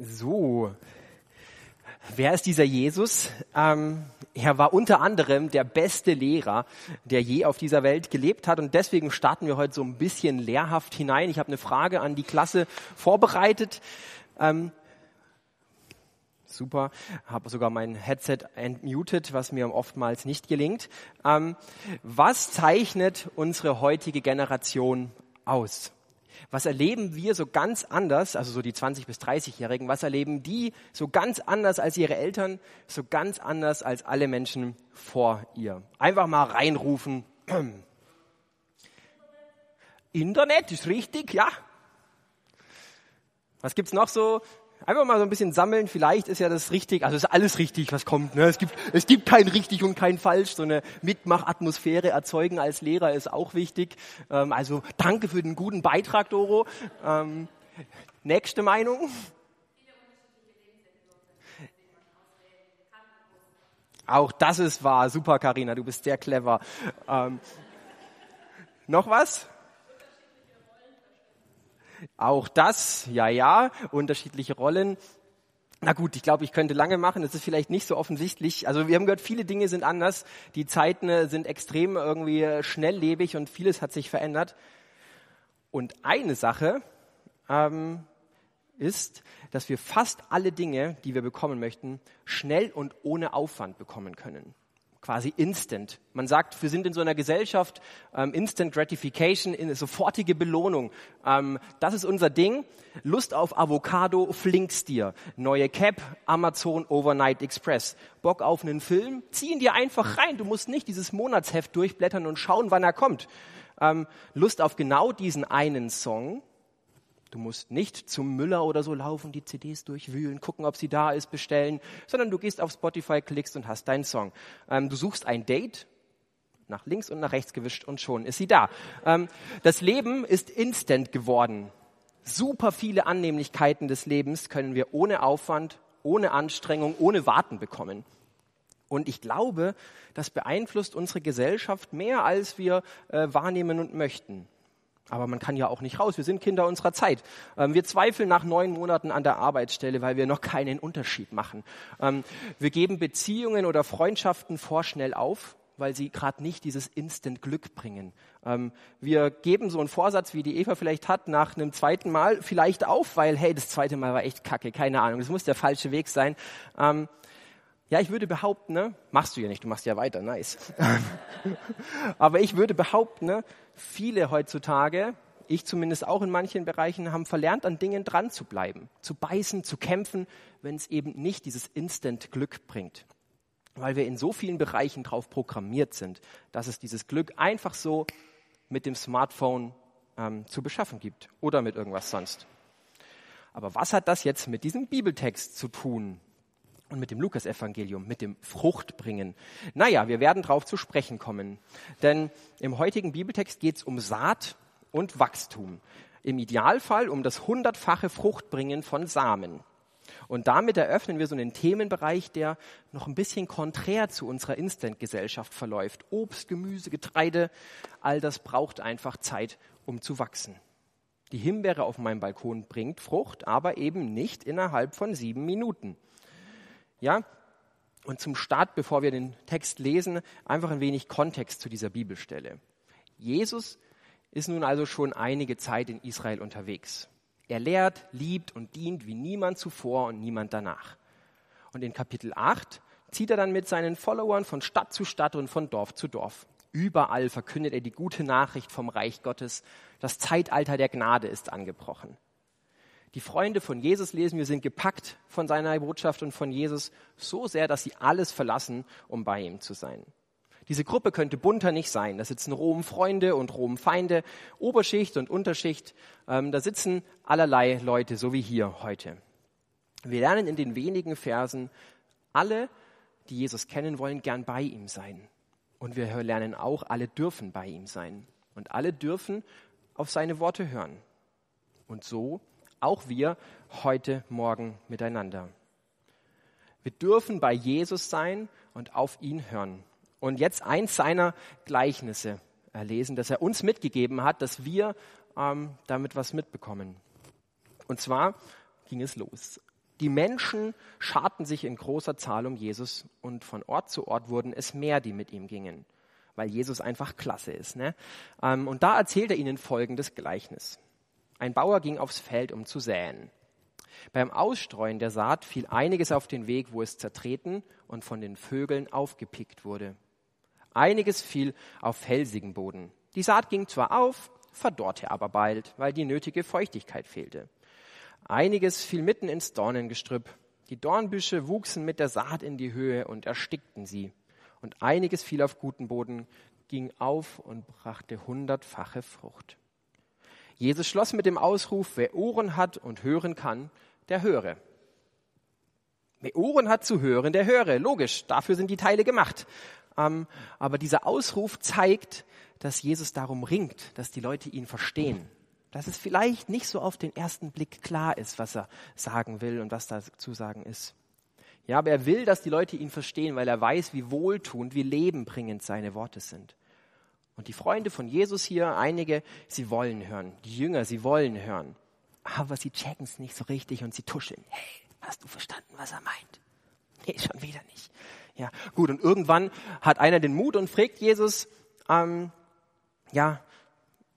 So, wer ist dieser Jesus? Ähm, er war unter anderem der beste Lehrer, der je auf dieser Welt gelebt hat. Und deswegen starten wir heute so ein bisschen lehrhaft hinein. Ich habe eine Frage an die Klasse vorbereitet. Ähm, super, habe sogar mein Headset entmutet, was mir oftmals nicht gelingt. Ähm, was zeichnet unsere heutige Generation aus? Was erleben wir so ganz anders, also so die 20 bis 30-Jährigen, was erleben die so ganz anders als ihre Eltern, so ganz anders als alle Menschen vor ihr? Einfach mal reinrufen. Internet ist richtig, ja. Was gibt's noch so? Einfach mal so ein bisschen sammeln, vielleicht ist ja das richtig, also ist alles richtig, was kommt. Ne? Es, gibt, es gibt kein richtig und kein falsch. So eine Mitmachatmosphäre erzeugen als Lehrer ist auch wichtig. Ähm, also danke für den guten Beitrag, Doro. Ähm, nächste Meinung. Auch das ist wahr. Super, Karina, du bist sehr clever. Ähm, noch was? Auch das, ja, ja, unterschiedliche Rollen. Na gut, ich glaube, ich könnte lange machen. Es ist vielleicht nicht so offensichtlich. Also wir haben gehört, viele Dinge sind anders. Die Zeiten äh, sind extrem irgendwie äh, schnelllebig und vieles hat sich verändert. Und eine Sache ähm, ist, dass wir fast alle Dinge, die wir bekommen möchten, schnell und ohne Aufwand bekommen können quasi instant. Man sagt, wir sind in so einer Gesellschaft, ähm, Instant Gratification, in, sofortige Belohnung. Ähm, das ist unser Ding. Lust auf Avocado, flinkst dir. Neue Cap, Amazon Overnight Express. Bock auf einen Film, zieh ihn dir einfach rein. Du musst nicht dieses Monatsheft durchblättern und schauen, wann er kommt. Ähm, Lust auf genau diesen einen Song, Du musst nicht zum Müller oder so laufen, die CDs durchwühlen, gucken, ob sie da ist, bestellen, sondern du gehst auf Spotify, klickst und hast deinen Song. Ähm, du suchst ein Date, nach links und nach rechts gewischt und schon ist sie da. Ähm, das Leben ist instant geworden. Super viele Annehmlichkeiten des Lebens können wir ohne Aufwand, ohne Anstrengung, ohne Warten bekommen. Und ich glaube, das beeinflusst unsere Gesellschaft mehr, als wir äh, wahrnehmen und möchten. Aber man kann ja auch nicht raus. Wir sind Kinder unserer Zeit. Ähm, wir zweifeln nach neun Monaten an der Arbeitsstelle, weil wir noch keinen Unterschied machen. Ähm, wir geben Beziehungen oder Freundschaften vorschnell auf, weil sie gerade nicht dieses Instant Glück bringen. Ähm, wir geben so einen Vorsatz, wie die Eva vielleicht hat, nach einem zweiten Mal vielleicht auf, weil, hey, das zweite Mal war echt kacke, keine Ahnung, das muss der falsche Weg sein. Ja, ich würde behaupten, ne, machst du ja nicht, du machst ja weiter, nice. Aber ich würde behaupten, ne, viele heutzutage, ich zumindest auch in manchen Bereichen, haben verlernt, an Dingen dran zu bleiben, zu beißen, zu kämpfen, wenn es eben nicht dieses Instant-Glück bringt. Weil wir in so vielen Bereichen drauf programmiert sind, dass es dieses Glück einfach so mit dem Smartphone ähm, zu beschaffen gibt oder mit irgendwas sonst. Aber was hat das jetzt mit diesem Bibeltext zu tun? Und mit dem Lukasevangelium, mit dem Fruchtbringen. Naja, wir werden darauf zu sprechen kommen. Denn im heutigen Bibeltext geht es um Saat und Wachstum. Im Idealfall um das hundertfache Fruchtbringen von Samen. Und damit eröffnen wir so einen Themenbereich, der noch ein bisschen konträr zu unserer Instant-Gesellschaft verläuft. Obst, Gemüse, Getreide, all das braucht einfach Zeit, um zu wachsen. Die Himbeere auf meinem Balkon bringt Frucht, aber eben nicht innerhalb von sieben Minuten. Ja? Und zum Start, bevor wir den Text lesen, einfach ein wenig Kontext zu dieser Bibelstelle. Jesus ist nun also schon einige Zeit in Israel unterwegs. Er lehrt, liebt und dient wie niemand zuvor und niemand danach. Und in Kapitel 8 zieht er dann mit seinen Followern von Stadt zu Stadt und von Dorf zu Dorf. Überall verkündet er die gute Nachricht vom Reich Gottes. Das Zeitalter der Gnade ist angebrochen. Die Freunde von Jesus lesen, wir sind gepackt von seiner Botschaft und von Jesus so sehr, dass sie alles verlassen, um bei ihm zu sein. Diese Gruppe könnte bunter nicht sein. Da sitzen Rom-Freunde und Rom-Feinde, Oberschicht und Unterschicht. Ähm, da sitzen allerlei Leute, so wie hier heute. Wir lernen in den wenigen Versen, alle, die Jesus kennen wollen, gern bei ihm sein. Und wir lernen auch, alle dürfen bei ihm sein. Und alle dürfen auf seine Worte hören. Und so auch wir heute Morgen miteinander. Wir dürfen bei Jesus sein und auf ihn hören. Und jetzt eins seiner Gleichnisse lesen, das er uns mitgegeben hat, dass wir ähm, damit was mitbekommen. Und zwar ging es los. Die Menschen scharten sich in großer Zahl um Jesus und von Ort zu Ort wurden es mehr, die mit ihm gingen, weil Jesus einfach klasse ist. Ne? Ähm, und da erzählt er ihnen folgendes Gleichnis. Ein Bauer ging aufs Feld, um zu säen. Beim Ausstreuen der Saat fiel einiges auf den Weg, wo es zertreten und von den Vögeln aufgepickt wurde. Einiges fiel auf felsigen Boden. Die Saat ging zwar auf, verdorrte aber bald, weil die nötige Feuchtigkeit fehlte. Einiges fiel mitten ins Dornengestrüpp. Die Dornbüsche wuchsen mit der Saat in die Höhe und erstickten sie. Und einiges fiel auf guten Boden, ging auf und brachte hundertfache Frucht. Jesus schloss mit dem Ausruf, wer Ohren hat und hören kann, der höre. Wer Ohren hat zu hören, der höre. Logisch, dafür sind die Teile gemacht. Ähm, aber dieser Ausruf zeigt, dass Jesus darum ringt, dass die Leute ihn verstehen. Dass es vielleicht nicht so auf den ersten Blick klar ist, was er sagen will und was da zu sagen ist. Ja, aber er will, dass die Leute ihn verstehen, weil er weiß, wie wohltuend, wie lebenbringend seine Worte sind. Und die Freunde von Jesus hier, einige, sie wollen hören. Die Jünger, sie wollen hören. Aber sie checken es nicht so richtig und sie tuscheln. Hey, hast du verstanden, was er meint? Nee, schon wieder nicht. Ja, gut. Und irgendwann hat einer den Mut und fragt Jesus, ähm, ja,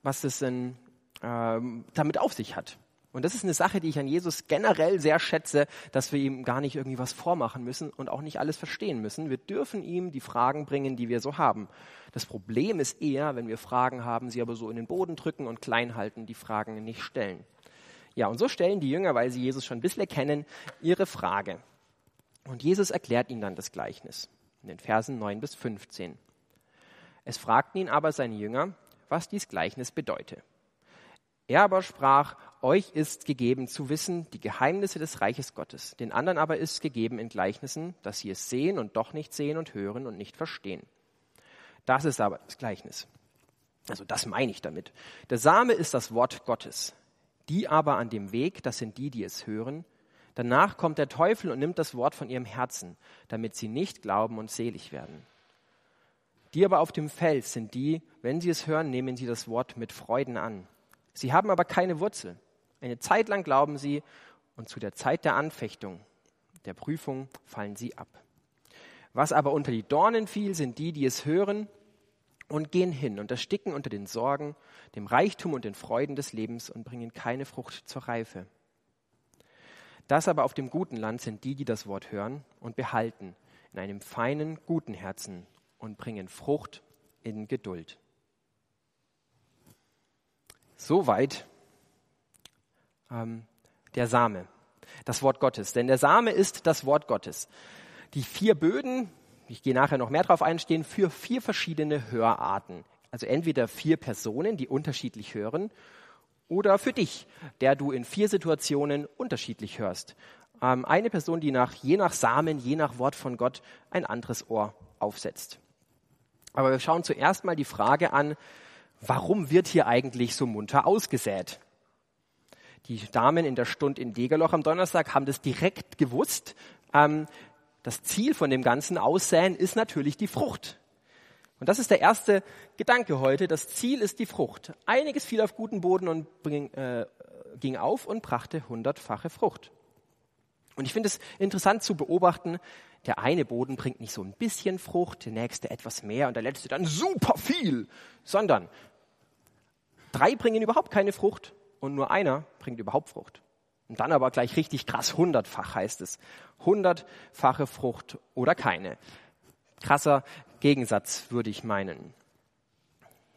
was es denn ähm, damit auf sich hat. Und das ist eine Sache, die ich an Jesus generell sehr schätze, dass wir ihm gar nicht irgendwie was vormachen müssen und auch nicht alles verstehen müssen. Wir dürfen ihm die Fragen bringen, die wir so haben. Das Problem ist eher, wenn wir Fragen haben, sie aber so in den Boden drücken und klein halten, die Fragen nicht stellen. Ja, und so stellen die Jünger, weil sie Jesus schon ein bisschen kennen, ihre Frage. Und Jesus erklärt ihnen dann das Gleichnis in den Versen 9 bis 15. Es fragten ihn aber seine Jünger, was dies Gleichnis bedeute. Er aber sprach, euch ist gegeben zu wissen die Geheimnisse des Reiches Gottes. Den anderen aber ist gegeben in Gleichnissen, dass sie es sehen und doch nicht sehen und hören und nicht verstehen. Das ist aber das Gleichnis. Also das meine ich damit. Der Same ist das Wort Gottes. Die aber an dem Weg, das sind die, die es hören. Danach kommt der Teufel und nimmt das Wort von ihrem Herzen, damit sie nicht glauben und selig werden. Die aber auf dem Fels sind die, wenn sie es hören, nehmen sie das Wort mit Freuden an. Sie haben aber keine Wurzel. Eine Zeit lang glauben sie und zu der Zeit der Anfechtung, der Prüfung fallen sie ab. Was aber unter die Dornen fiel, sind die, die es hören und gehen hin und ersticken unter den Sorgen, dem Reichtum und den Freuden des Lebens und bringen keine Frucht zur Reife. Das aber auf dem guten Land sind die, die das Wort hören und behalten in einem feinen, guten Herzen und bringen Frucht in Geduld. Soweit ähm, der Same, das Wort Gottes. Denn der Same ist das Wort Gottes. Die vier Böden, ich gehe nachher noch mehr drauf ein, stehen für vier verschiedene Hörarten. Also entweder vier Personen, die unterschiedlich hören, oder für dich, der du in vier Situationen unterschiedlich hörst. Ähm, eine Person, die nach, je nach Samen, je nach Wort von Gott ein anderes Ohr aufsetzt. Aber wir schauen zuerst mal die Frage an, warum wird hier eigentlich so munter ausgesät? Die Damen in der Stunde in Degerloch am Donnerstag haben das direkt gewusst. Ähm, das Ziel von dem ganzen Aussäen ist natürlich die Frucht. Und das ist der erste Gedanke heute. Das Ziel ist die Frucht. Einiges fiel auf guten Boden und bring, äh, ging auf und brachte hundertfache Frucht. Und ich finde es interessant zu beobachten, der eine Boden bringt nicht so ein bisschen Frucht, der nächste etwas mehr und der letzte dann super viel, sondern drei bringen überhaupt keine Frucht und nur einer bringt überhaupt Frucht. Und dann aber gleich richtig krass, hundertfach heißt es. Hundertfache Frucht oder keine. Krasser Gegensatz würde ich meinen.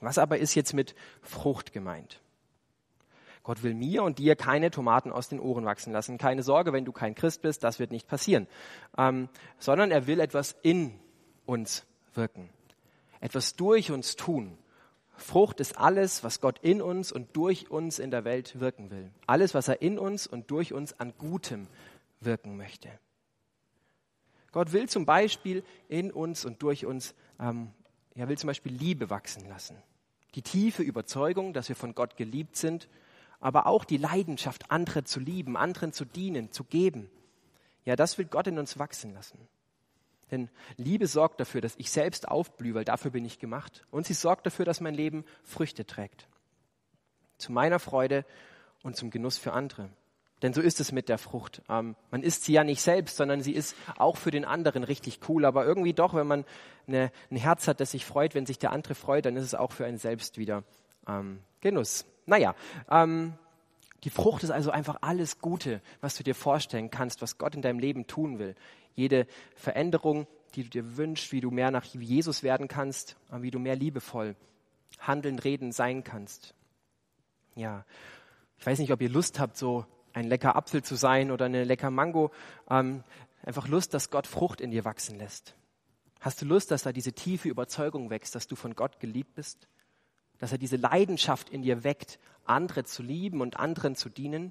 Was aber ist jetzt mit Frucht gemeint? Gott will mir und dir keine Tomaten aus den Ohren wachsen lassen. Keine Sorge, wenn du kein Christ bist, das wird nicht passieren. Ähm, sondern er will etwas in uns wirken. Etwas durch uns tun. Frucht ist alles, was Gott in uns und durch uns in der Welt wirken will. Alles, was er in uns und durch uns an Gutem wirken möchte. Gott will zum Beispiel in uns und durch uns, ähm, er will zum Beispiel Liebe wachsen lassen. Die tiefe Überzeugung, dass wir von Gott geliebt sind aber auch die Leidenschaft, andere zu lieben, anderen zu dienen, zu geben. Ja, das will Gott in uns wachsen lassen. Denn Liebe sorgt dafür, dass ich selbst aufblühe, weil dafür bin ich gemacht. Und sie sorgt dafür, dass mein Leben Früchte trägt. Zu meiner Freude und zum Genuss für andere. Denn so ist es mit der Frucht. Ähm, man isst sie ja nicht selbst, sondern sie ist auch für den anderen richtig cool. Aber irgendwie doch, wenn man eine, ein Herz hat, das sich freut, wenn sich der andere freut, dann ist es auch für einen selbst wieder ähm, Genuss. Naja, ähm, die Frucht ist also einfach alles Gute, was du dir vorstellen kannst, was Gott in deinem Leben tun will. Jede Veränderung, die du dir wünschst, wie du mehr nach Jesus werden kannst, äh, wie du mehr liebevoll handeln, reden, sein kannst. Ja, ich weiß nicht, ob ihr Lust habt, so ein lecker Apfel zu sein oder eine lecker Mango. Ähm, einfach Lust, dass Gott Frucht in dir wachsen lässt. Hast du Lust, dass da diese tiefe Überzeugung wächst, dass du von Gott geliebt bist? Dass er diese Leidenschaft in dir weckt, andere zu lieben und anderen zu dienen?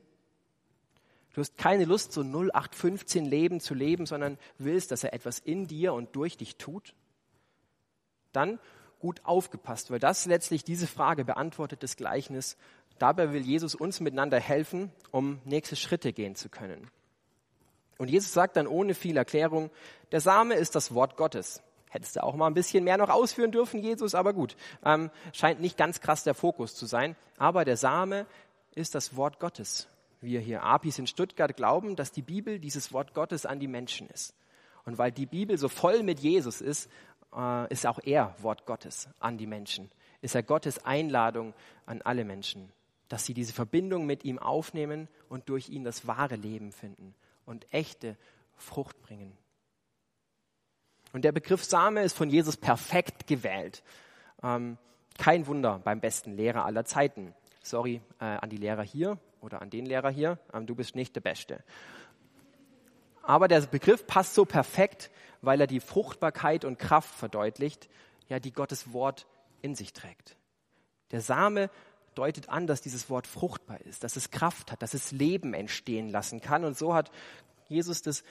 Du hast keine Lust, so 0815 Leben zu leben, sondern willst, dass er etwas in dir und durch dich tut? Dann gut aufgepasst, weil das letztlich diese Frage beantwortet das Gleichnis. Dabei will Jesus uns miteinander helfen, um nächste Schritte gehen zu können. Und Jesus sagt dann ohne viel Erklärung, der Same ist das Wort Gottes. Hättest du auch mal ein bisschen mehr noch ausführen dürfen, Jesus, aber gut. Ähm, scheint nicht ganz krass der Fokus zu sein. Aber der Same ist das Wort Gottes. Wir hier Apis in Stuttgart glauben, dass die Bibel dieses Wort Gottes an die Menschen ist. Und weil die Bibel so voll mit Jesus ist, äh, ist auch er Wort Gottes an die Menschen. Ist er Gottes Einladung an alle Menschen, dass sie diese Verbindung mit ihm aufnehmen und durch ihn das wahre Leben finden und echte Frucht bringen. Und der Begriff Same ist von Jesus perfekt gewählt. Ähm, kein Wunder beim besten Lehrer aller Zeiten. Sorry äh, an die Lehrer hier oder an den Lehrer hier, ähm, du bist nicht der Beste. Aber der Begriff passt so perfekt, weil er die Fruchtbarkeit und Kraft verdeutlicht, ja, die Gottes Wort in sich trägt. Der Same deutet an, dass dieses Wort fruchtbar ist, dass es Kraft hat, dass es Leben entstehen lassen kann. Und so hat Jesus das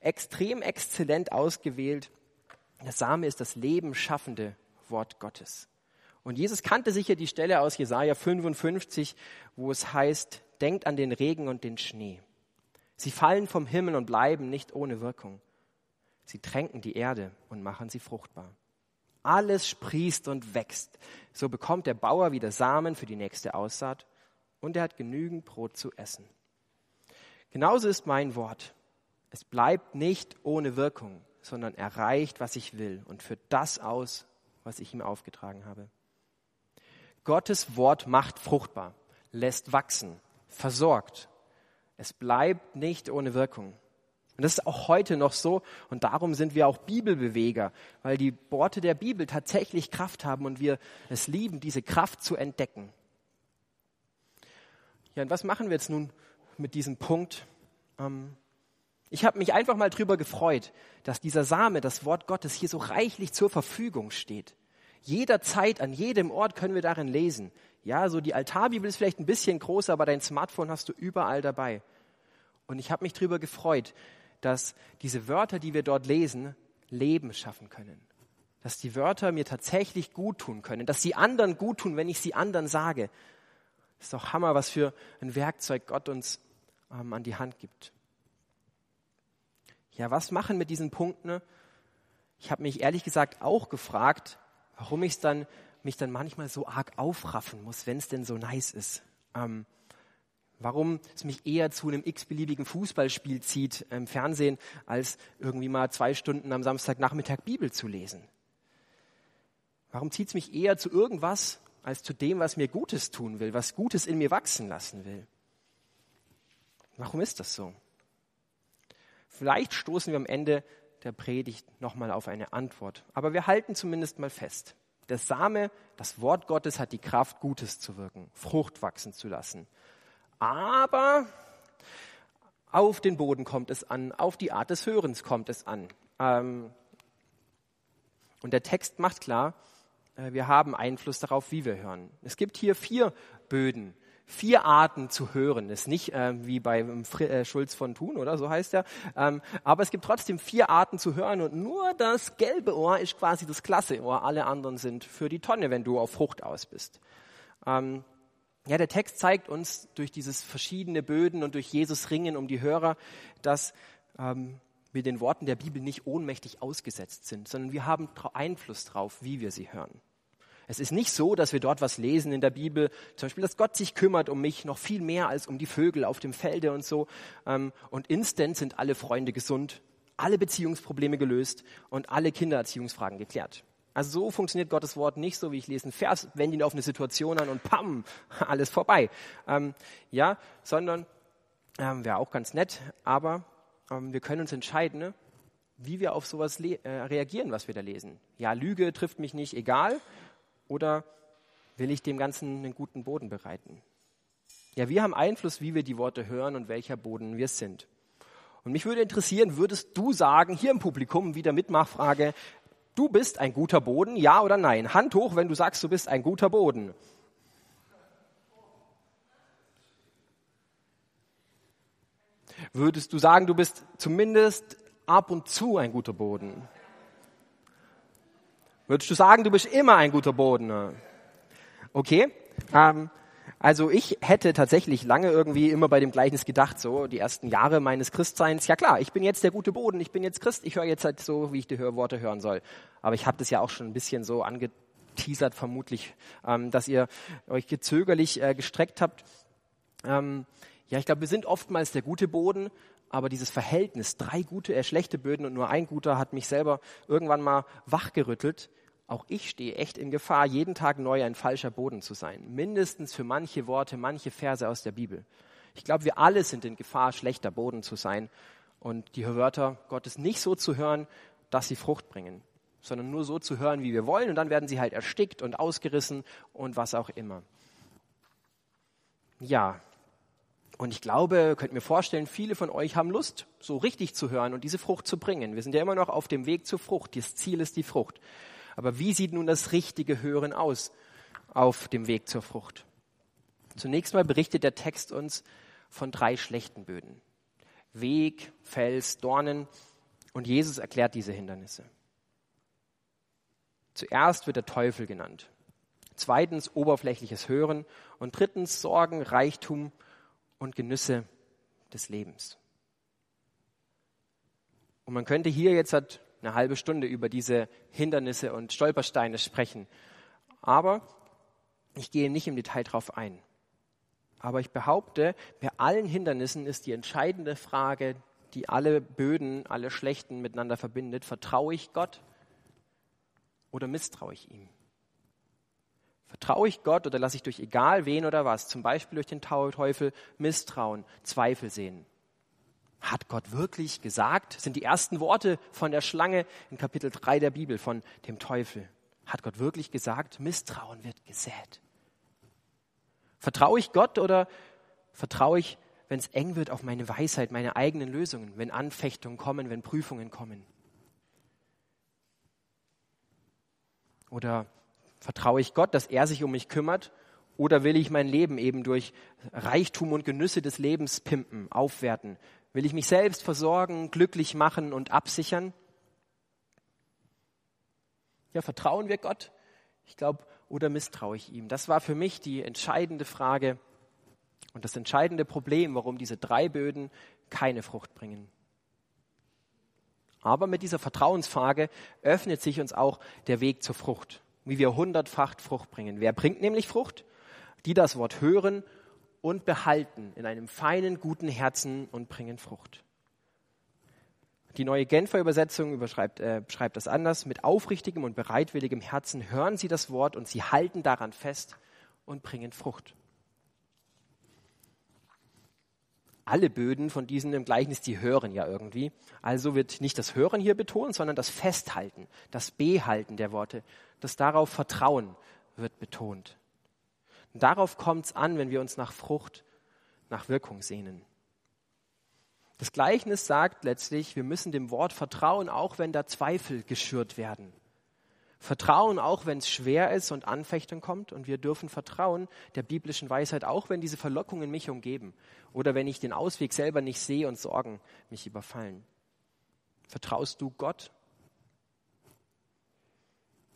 extrem exzellent ausgewählt. Der Same ist das Leben schaffende Wort Gottes. Und Jesus kannte sicher die Stelle aus Jesaja 55, wo es heißt, denkt an den Regen und den Schnee. Sie fallen vom Himmel und bleiben nicht ohne Wirkung. Sie tränken die Erde und machen sie fruchtbar. Alles sprießt und wächst. So bekommt der Bauer wieder Samen für die nächste Aussaat und er hat genügend Brot zu essen. Genauso ist mein Wort. Es bleibt nicht ohne Wirkung, sondern erreicht, was ich will und führt das aus, was ich ihm aufgetragen habe. Gottes Wort macht fruchtbar, lässt wachsen, versorgt es bleibt nicht ohne Wirkung. Und das ist auch heute noch so und darum sind wir auch Bibelbeweger, weil die Worte der Bibel tatsächlich Kraft haben und wir es lieben, diese Kraft zu entdecken. Ja, und was machen wir jetzt nun mit diesem Punkt? Ähm, ich habe mich einfach mal drüber gefreut, dass dieser Same, das Wort Gottes, hier so reichlich zur Verfügung steht. Jederzeit, an jedem Ort können wir darin lesen. Ja, so die Altarbibel ist vielleicht ein bisschen größer, aber dein Smartphone hast du überall dabei. Und ich habe mich darüber gefreut, dass diese Wörter, die wir dort lesen, Leben schaffen können. Dass die Wörter mir tatsächlich gut tun können, dass sie anderen gut tun, wenn ich sie anderen sage. Das ist doch Hammer, was für ein Werkzeug Gott uns ähm, an die Hand gibt. Ja, was machen mit diesen Punkten? Ich habe mich ehrlich gesagt auch gefragt, warum ich dann, mich dann manchmal so arg aufraffen muss, wenn es denn so nice ist. Ähm, Warum es mich eher zu einem x-beliebigen Fußballspiel zieht im Fernsehen, als irgendwie mal zwei Stunden am Samstagnachmittag Bibel zu lesen. Warum zieht es mich eher zu irgendwas, als zu dem, was mir Gutes tun will, was Gutes in mir wachsen lassen will? Warum ist das so? Vielleicht stoßen wir am Ende der Predigt nochmal auf eine Antwort. Aber wir halten zumindest mal fest. Der Same, das Wort Gottes hat die Kraft, Gutes zu wirken, Frucht wachsen zu lassen. Aber auf den Boden kommt es an, auf die Art des Hörens kommt es an. Ähm, und der Text macht klar, äh, wir haben Einfluss darauf, wie wir hören. Es gibt hier vier Böden, vier Arten zu hören. Ist nicht äh, wie bei Fr äh, Schulz von Thun oder so heißt er. Ähm, aber es gibt trotzdem vier Arten zu hören und nur das gelbe Ohr ist quasi das klasse Ohr. Alle anderen sind für die Tonne, wenn du auf Frucht aus bist. Ähm, ja, der Text zeigt uns durch dieses verschiedene Böden und durch Jesus Ringen um die Hörer, dass ähm, wir den Worten der Bibel nicht ohnmächtig ausgesetzt sind, sondern wir haben Einfluss drauf, wie wir sie hören. Es ist nicht so, dass wir dort was lesen in der Bibel, zum Beispiel, dass Gott sich kümmert um mich noch viel mehr als um die Vögel auf dem Felde und so. Ähm, und instant sind alle Freunde gesund, alle Beziehungsprobleme gelöst und alle Kindererziehungsfragen geklärt. Also so funktioniert Gottes Wort nicht so, wie ich lese einen Vers, wende ihn auf eine Situation an und pam, alles vorbei. Ähm, ja, sondern ähm, wäre auch ganz nett, aber ähm, wir können uns entscheiden, ne, wie wir auf sowas äh, reagieren, was wir da lesen. Ja, Lüge trifft mich nicht, egal. Oder will ich dem Ganzen einen guten Boden bereiten? Ja, wir haben Einfluss, wie wir die Worte hören und welcher Boden wir sind. Und mich würde interessieren, würdest du sagen, hier im Publikum, wieder Mitmachfrage, du bist ein guter Boden, ja oder nein? Hand hoch, wenn du sagst, du bist ein guter Boden. Würdest du sagen, du bist zumindest ab und zu ein guter Boden? Würdest du sagen, du bist immer ein guter Boden? Okay. Ähm, also ich hätte tatsächlich lange irgendwie immer bei dem Gleichnis gedacht, so die ersten Jahre meines Christseins. Ja klar, ich bin jetzt der gute Boden, ich bin jetzt Christ, ich höre jetzt halt so, wie ich die Worte hören soll. Aber ich habe das ja auch schon ein bisschen so angeteasert, vermutlich, ähm, dass ihr euch gezögerlich äh, gestreckt habt. Ähm, ja, ich glaube, wir sind oftmals der gute Boden, aber dieses Verhältnis, drei gute, äh, schlechte Böden und nur ein guter, hat mich selber irgendwann mal wachgerüttelt. Auch ich stehe echt in Gefahr, jeden Tag neu ein falscher Boden zu sein. Mindestens für manche Worte, manche Verse aus der Bibel. Ich glaube, wir alle sind in Gefahr, schlechter Boden zu sein und die Wörter Gottes nicht so zu hören, dass sie Frucht bringen, sondern nur so zu hören, wie wir wollen und dann werden sie halt erstickt und ausgerissen und was auch immer. Ja, und ich glaube, könnt mir vorstellen, viele von euch haben Lust, so richtig zu hören und diese Frucht zu bringen. Wir sind ja immer noch auf dem Weg zur Frucht. Das Ziel ist die Frucht. Aber wie sieht nun das richtige Hören aus auf dem Weg zur Frucht? Zunächst mal berichtet der Text uns von drei schlechten Böden. Weg, Fels, Dornen. Und Jesus erklärt diese Hindernisse. Zuerst wird der Teufel genannt. Zweitens oberflächliches Hören. Und drittens Sorgen, Reichtum und Genüsse des Lebens. Und man könnte hier jetzt halt eine halbe Stunde über diese Hindernisse und Stolpersteine sprechen. Aber ich gehe nicht im Detail darauf ein. Aber ich behaupte, bei allen Hindernissen ist die entscheidende Frage, die alle Böden, alle Schlechten miteinander verbindet, vertraue ich Gott oder misstraue ich ihm? Vertraue ich Gott oder lasse ich durch egal wen oder was, zum Beispiel durch den Teufel, Misstrauen, Zweifel sehen? Hat Gott wirklich gesagt? Sind die ersten Worte von der Schlange in Kapitel 3 der Bibel von dem Teufel. Hat Gott wirklich gesagt, Misstrauen wird gesät? Vertraue ich Gott oder vertraue ich, wenn es eng wird, auf meine Weisheit, meine eigenen Lösungen, wenn Anfechtungen kommen, wenn Prüfungen kommen? Oder Vertraue ich Gott, dass er sich um mich kümmert? Oder will ich mein Leben eben durch Reichtum und Genüsse des Lebens pimpen, aufwerten? Will ich mich selbst versorgen, glücklich machen und absichern? Ja, vertrauen wir Gott? Ich glaube, oder misstraue ich ihm? Das war für mich die entscheidende Frage und das entscheidende Problem, warum diese drei Böden keine Frucht bringen. Aber mit dieser Vertrauensfrage öffnet sich uns auch der Weg zur Frucht wie wir hundertfach Frucht bringen. Wer bringt nämlich Frucht? Die das Wort hören und behalten in einem feinen, guten Herzen und bringen Frucht. Die neue Genfer Übersetzung überschreibt, äh, schreibt das anders. Mit aufrichtigem und bereitwilligem Herzen hören sie das Wort und sie halten daran fest und bringen Frucht. Alle Böden von diesen im Gleichnis, die hören ja irgendwie. Also wird nicht das Hören hier betont, sondern das Festhalten, das Behalten der Worte das darauf Vertrauen wird betont. Und darauf kommt es an, wenn wir uns nach Frucht, nach Wirkung sehnen. Das Gleichnis sagt letztlich, wir müssen dem Wort vertrauen, auch wenn da Zweifel geschürt werden. Vertrauen, auch wenn es schwer ist und Anfechtung kommt. Und wir dürfen vertrauen der biblischen Weisheit, auch wenn diese Verlockungen mich umgeben oder wenn ich den Ausweg selber nicht sehe und Sorgen mich überfallen. Vertraust du Gott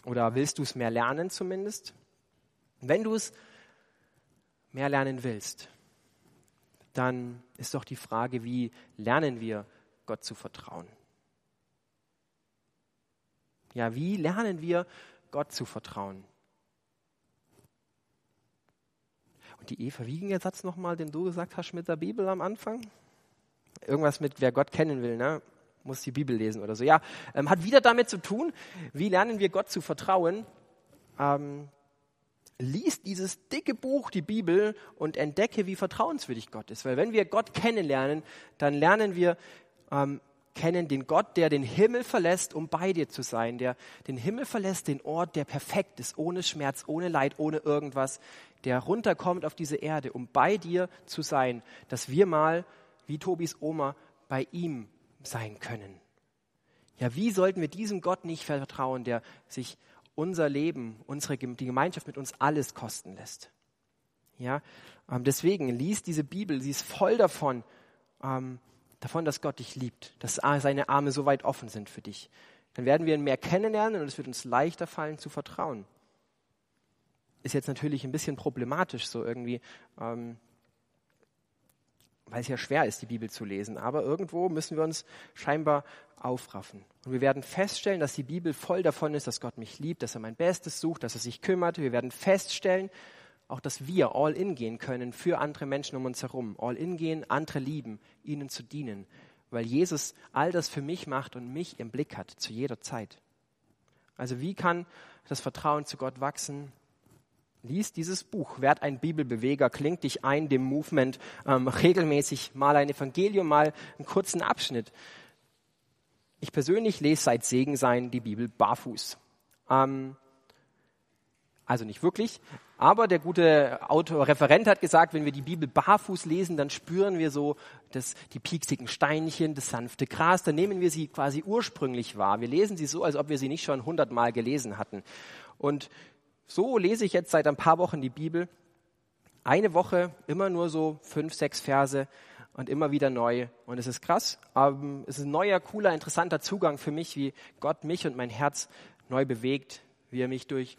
oder willst du es mehr lernen zumindest? Wenn du es mehr lernen willst, dann ist doch die Frage, wie lernen wir Gott zu vertrauen? Ja, wie lernen wir Gott zu vertrauen? Und die Eva, wie ging der Satz nochmal, den du gesagt hast mit der Bibel am Anfang? Irgendwas mit, wer Gott kennen will, ne? muss die Bibel lesen oder so. Ja, ähm, hat wieder damit zu tun, wie lernen wir Gott zu vertrauen, ähm, lies dieses dicke Buch, die Bibel, und entdecke, wie vertrauenswürdig Gott ist. Weil wenn wir Gott kennenlernen, dann lernen wir ähm, kennen den Gott, der den Himmel verlässt, um bei dir zu sein, der den Himmel verlässt, den Ort, der perfekt ist, ohne Schmerz, ohne Leid, ohne irgendwas, der runterkommt auf diese Erde, um bei dir zu sein, dass wir mal, wie Tobis Oma, bei ihm sein können. Ja, wie sollten wir diesem Gott nicht vertrauen, der sich unser Leben, unsere, die Gemeinschaft mit uns alles kosten lässt? Ja, ähm, deswegen liest diese Bibel, sie ist voll davon, ähm, davon, dass Gott dich liebt, dass seine Arme so weit offen sind für dich. Dann werden wir ihn mehr kennenlernen und es wird uns leichter fallen zu vertrauen. Ist jetzt natürlich ein bisschen problematisch, so irgendwie, ähm, weil es ja schwer ist, die Bibel zu lesen. Aber irgendwo müssen wir uns scheinbar aufraffen. Und wir werden feststellen, dass die Bibel voll davon ist, dass Gott mich liebt, dass er mein Bestes sucht, dass er sich kümmert. Wir werden feststellen, auch dass wir all in gehen können für andere Menschen um uns herum. All in gehen, andere lieben, ihnen zu dienen. Weil Jesus all das für mich macht und mich im Blick hat, zu jeder Zeit. Also wie kann das Vertrauen zu Gott wachsen? Lies dieses Buch, werd ein Bibelbeweger, klingt dich ein, dem Movement ähm, regelmäßig mal ein Evangelium, mal einen kurzen Abschnitt. Ich persönlich lese seit Segen sein die Bibel barfuß. Ähm, also nicht wirklich, aber der gute Autor, Referent hat gesagt, wenn wir die Bibel barfuß lesen, dann spüren wir so das, die pieksigen Steinchen, das sanfte Gras, dann nehmen wir sie quasi ursprünglich wahr. Wir lesen sie so, als ob wir sie nicht schon hundertmal gelesen hatten. Und so lese ich jetzt seit ein paar Wochen die Bibel. Eine Woche immer nur so fünf, sechs Verse und immer wieder neu. Und es ist krass, aber es ist ein neuer, cooler, interessanter Zugang für mich, wie Gott mich und mein Herz neu bewegt, wie er mich durch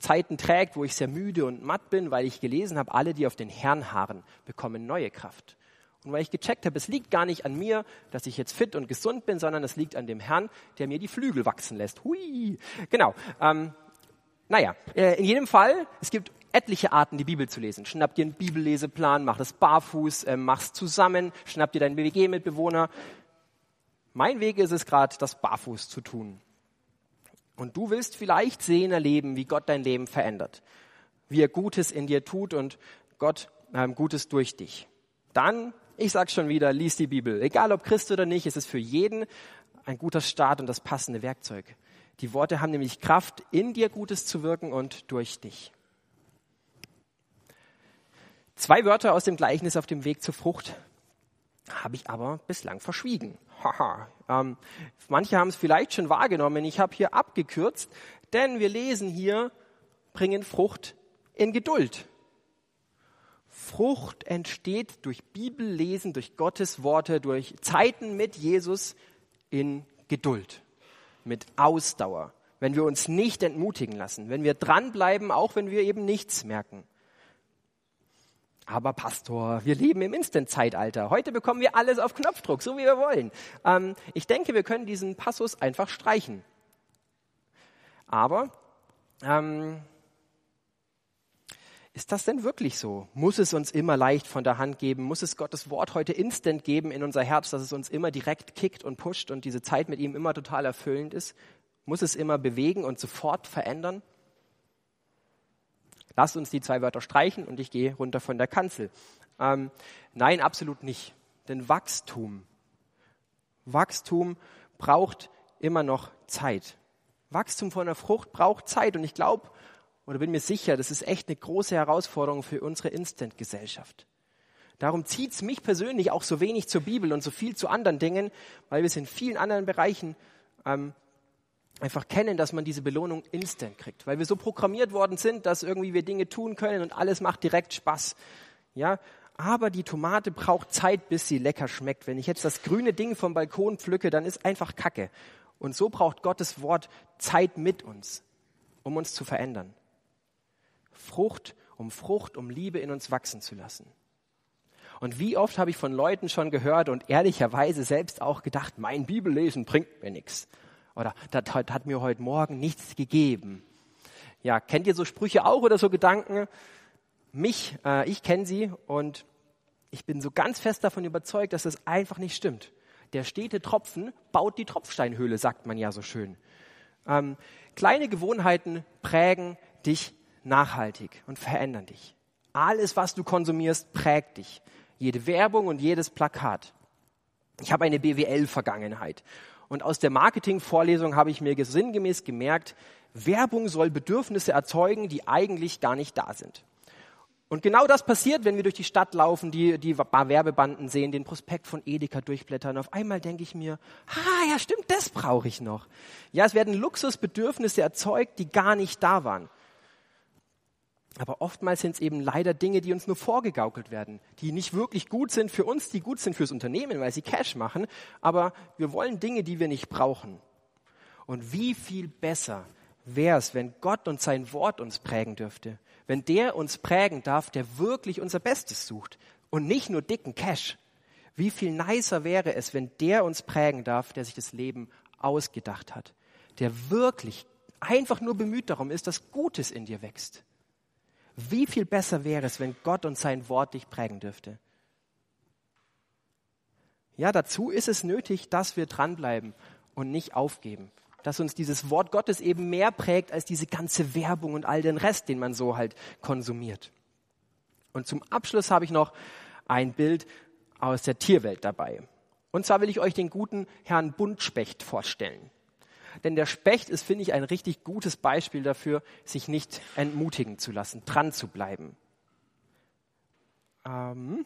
Zeiten trägt, wo ich sehr müde und matt bin, weil ich gelesen habe, alle, die auf den Herrn harren, bekommen neue Kraft. Und weil ich gecheckt habe, es liegt gar nicht an mir, dass ich jetzt fit und gesund bin, sondern es liegt an dem Herrn, der mir die Flügel wachsen lässt. Hui. Genau. Ähm, naja, äh, in jedem Fall, es gibt etliche Arten, die Bibel zu lesen. Schnapp dir einen Bibelleseplan, mach das barfuß, äh, mach's zusammen, schnapp dir deinen BWG-Mitbewohner. Mein Weg ist es gerade, das barfuß zu tun. Und du willst vielleicht sehen, erleben, wie Gott dein Leben verändert, wie er Gutes in dir tut und Gott ähm, Gutes durch dich. Dann, ich sag's schon wieder, lies die Bibel. Egal ob Christ oder nicht, es ist für jeden ein guter Start und das passende Werkzeug. Die Worte haben nämlich Kraft, in dir Gutes zu wirken und durch dich. Zwei Wörter aus dem Gleichnis auf dem Weg zur Frucht habe ich aber bislang verschwiegen. Ähm, manche haben es vielleicht schon wahrgenommen. Ich habe hier abgekürzt, denn wir lesen hier, bringen Frucht in Geduld. Frucht entsteht durch Bibellesen, durch Gottes Worte, durch Zeiten mit Jesus in Geduld mit Ausdauer, wenn wir uns nicht entmutigen lassen, wenn wir dranbleiben, auch wenn wir eben nichts merken. Aber Pastor, wir leben im Instant-Zeitalter. Heute bekommen wir alles auf Knopfdruck, so wie wir wollen. Ähm, ich denke, wir können diesen Passus einfach streichen. Aber ähm, ist das denn wirklich so? Muss es uns immer leicht von der Hand geben? Muss es Gottes Wort heute instant geben in unser Herz, dass es uns immer direkt kickt und pusht und diese Zeit mit ihm immer total erfüllend ist? Muss es immer bewegen und sofort verändern? Lass uns die zwei Wörter streichen und ich gehe runter von der Kanzel. Ähm, nein, absolut nicht. Denn Wachstum, Wachstum braucht immer noch Zeit. Wachstum von der Frucht braucht Zeit. Und ich glaube, oder bin mir sicher, das ist echt eine große Herausforderung für unsere Instant-Gesellschaft. Darum zieht es mich persönlich auch so wenig zur Bibel und so viel zu anderen Dingen, weil wir es in vielen anderen Bereichen ähm, einfach kennen, dass man diese Belohnung instant kriegt. Weil wir so programmiert worden sind, dass irgendwie wir Dinge tun können und alles macht direkt Spaß. Ja, aber die Tomate braucht Zeit, bis sie lecker schmeckt. Wenn ich jetzt das grüne Ding vom Balkon pflücke, dann ist einfach Kacke. Und so braucht Gottes Wort Zeit mit uns, um uns zu verändern. Frucht um Frucht, um Liebe in uns wachsen zu lassen. Und wie oft habe ich von Leuten schon gehört und ehrlicherweise selbst auch gedacht, mein Bibellesen bringt mir nichts. Oder das hat mir heute Morgen nichts gegeben. Ja, kennt ihr so Sprüche auch oder so Gedanken? mich, äh, ich kenne sie und ich bin so ganz fest davon überzeugt, dass das einfach nicht stimmt. Der stete Tropfen baut die Tropfsteinhöhle, sagt man ja so schön. Ähm, kleine Gewohnheiten prägen dich nachhaltig und verändern dich. Alles, was du konsumierst, prägt dich. Jede Werbung und jedes Plakat. Ich habe eine BWL-Vergangenheit. Und aus der Marketing-Vorlesung habe ich mir sinngemäß gemerkt, Werbung soll Bedürfnisse erzeugen, die eigentlich gar nicht da sind. Und genau das passiert, wenn wir durch die Stadt laufen, die, die Werbebanden sehen, den Prospekt von Edeka durchblättern. Auf einmal denke ich mir, ah, ja stimmt, das brauche ich noch. Ja, es werden Luxusbedürfnisse erzeugt, die gar nicht da waren. Aber oftmals sind es eben leider Dinge, die uns nur vorgegaukelt werden, die nicht wirklich gut sind für uns, die gut sind fürs Unternehmen, weil sie Cash machen. Aber wir wollen Dinge, die wir nicht brauchen. Und wie viel besser wäre es, wenn Gott und sein Wort uns prägen dürfte? Wenn der uns prägen darf, der wirklich unser Bestes sucht und nicht nur dicken Cash. Wie viel nicer wäre es, wenn der uns prägen darf, der sich das Leben ausgedacht hat, der wirklich einfach nur bemüht darum ist, dass Gutes in dir wächst. Wie viel besser wäre es, wenn Gott und sein Wort dich prägen dürfte? Ja, dazu ist es nötig, dass wir dranbleiben und nicht aufgeben. Dass uns dieses Wort Gottes eben mehr prägt als diese ganze Werbung und all den Rest, den man so halt konsumiert. Und zum Abschluss habe ich noch ein Bild aus der Tierwelt dabei. Und zwar will ich euch den guten Herrn Buntspecht vorstellen. Denn der Specht ist, finde ich, ein richtig gutes Beispiel dafür, sich nicht entmutigen zu lassen, dran zu bleiben. Ähm,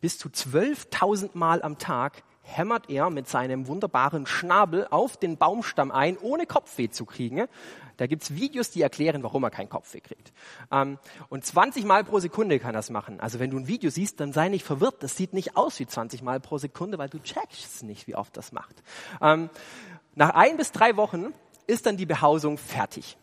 bis zu 12.000 Mal am Tag hämmert er mit seinem wunderbaren Schnabel auf den Baumstamm ein, ohne Kopfweh zu kriegen. Da gibt's Videos, die erklären, warum er keinen Kopfweh kriegt. Ähm, und 20 Mal pro Sekunde kann das machen. Also wenn du ein Video siehst, dann sei nicht verwirrt. Das sieht nicht aus wie 20 Mal pro Sekunde, weil du checkst nicht, wie oft das macht. Ähm, nach ein bis drei Wochen ist dann die Behausung fertig.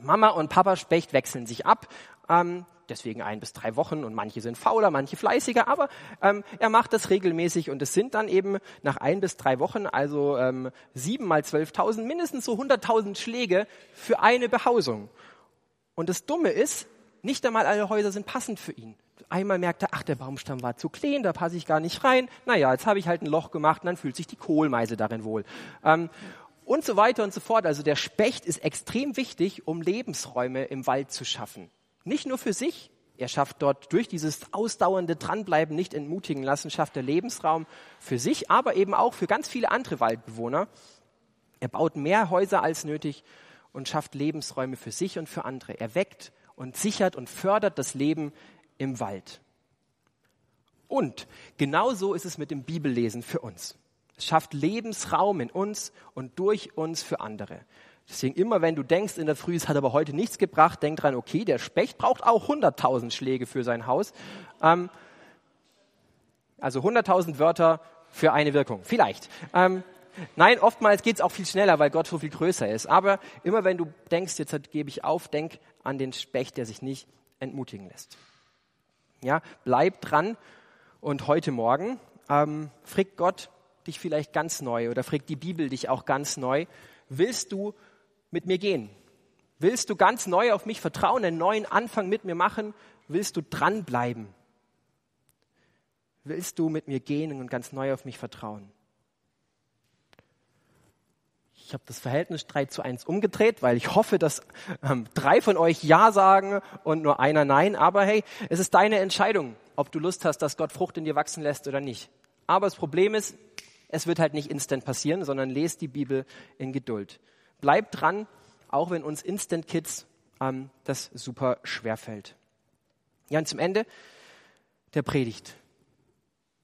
Mama und Papa Specht wechseln sich ab. Ähm, deswegen ein bis drei Wochen und manche sind fauler, manche fleißiger, aber ähm, er macht das regelmäßig und es sind dann eben nach ein bis drei Wochen, also ähm, sieben mal zwölftausend, mindestens so hunderttausend Schläge für eine Behausung. Und das Dumme ist, nicht einmal alle Häuser sind passend für ihn. Einmal merkt er, ach, der Baumstamm war zu klein, da passe ich gar nicht rein. Naja, jetzt habe ich halt ein Loch gemacht und dann fühlt sich die Kohlmeise darin wohl. Ähm, und so weiter und so fort. Also der Specht ist extrem wichtig, um Lebensräume im Wald zu schaffen. Nicht nur für sich, er schafft dort durch dieses ausdauernde Dranbleiben, nicht entmutigen lassen, schafft er Lebensraum für sich, aber eben auch für ganz viele andere Waldbewohner. Er baut mehr Häuser als nötig und schafft Lebensräume für sich und für andere. Er weckt und sichert und fördert das Leben im Wald. Und genauso ist es mit dem Bibellesen für uns. Es schafft Lebensraum in uns und durch uns für andere. Deswegen immer, wenn du denkst in der Früh, es hat aber heute nichts gebracht, denk dran, okay, der Specht braucht auch 100.000 Schläge für sein Haus. Ähm, also 100.000 Wörter für eine Wirkung. Vielleicht. Ähm, nein, oftmals geht es auch viel schneller, weil Gott so viel größer ist. Aber immer wenn du denkst, jetzt gebe ich auf, denk an den Specht, der sich nicht entmutigen lässt. Ja, bleib dran und heute Morgen ähm, fragt Gott dich vielleicht ganz neu oder fragt die Bibel dich auch ganz neu. Willst du mit mir gehen? Willst du ganz neu auf mich vertrauen, einen neuen Anfang mit mir machen? Willst du dranbleiben? Willst du mit mir gehen und ganz neu auf mich vertrauen? Ich habe das Verhältnis 3 zu 1 umgedreht, weil ich hoffe, dass ähm, drei von euch Ja sagen und nur einer Nein. Aber hey, es ist deine Entscheidung, ob du Lust hast, dass Gott Frucht in dir wachsen lässt oder nicht. Aber das Problem ist, es wird halt nicht instant passieren, sondern lest die Bibel in Geduld. Bleib dran, auch wenn uns Instant Kids ähm, das super schwer fällt. Ja, und zum Ende der Predigt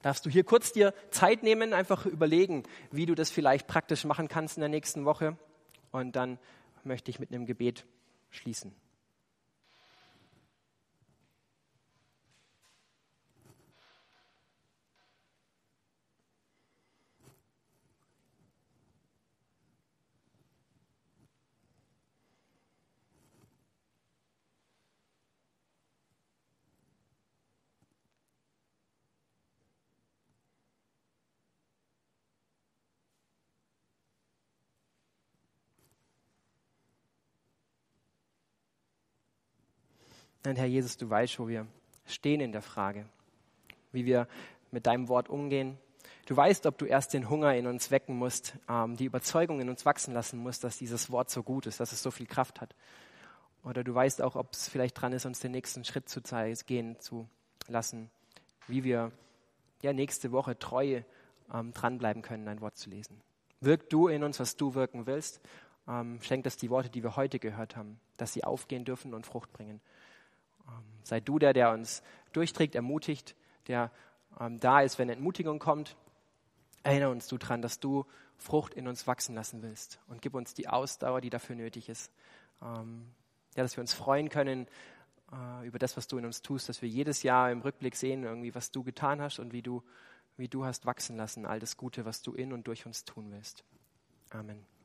darfst du hier kurz dir Zeit nehmen, einfach überlegen, wie du das vielleicht praktisch machen kannst in der nächsten Woche. Und dann möchte ich mit einem Gebet schließen. Und Herr Jesus, du weißt, wo wir stehen in der Frage, wie wir mit deinem Wort umgehen. Du weißt, ob du erst den Hunger in uns wecken musst, ähm, die Überzeugung in uns wachsen lassen musst, dass dieses Wort so gut ist, dass es so viel Kraft hat. Oder du weißt auch, ob es vielleicht dran ist, uns den nächsten Schritt zu gehen zu lassen, wie wir ja, nächste Woche treu ähm, dranbleiben können, dein Wort zu lesen. Wirk du in uns, was du wirken willst. Ähm, schenk, dass die Worte, die wir heute gehört haben, dass sie aufgehen dürfen und Frucht bringen. Ähm, sei du der, der uns durchträgt, ermutigt, der ähm, da ist, wenn Entmutigung kommt. Erinnere uns du daran, dass du Frucht in uns wachsen lassen willst und gib uns die Ausdauer, die dafür nötig ist. Ähm, ja, dass wir uns freuen können äh, über das, was du in uns tust, dass wir jedes Jahr im Rückblick sehen, irgendwie, was du getan hast und wie du, wie du hast wachsen lassen, all das Gute, was du in und durch uns tun willst. Amen.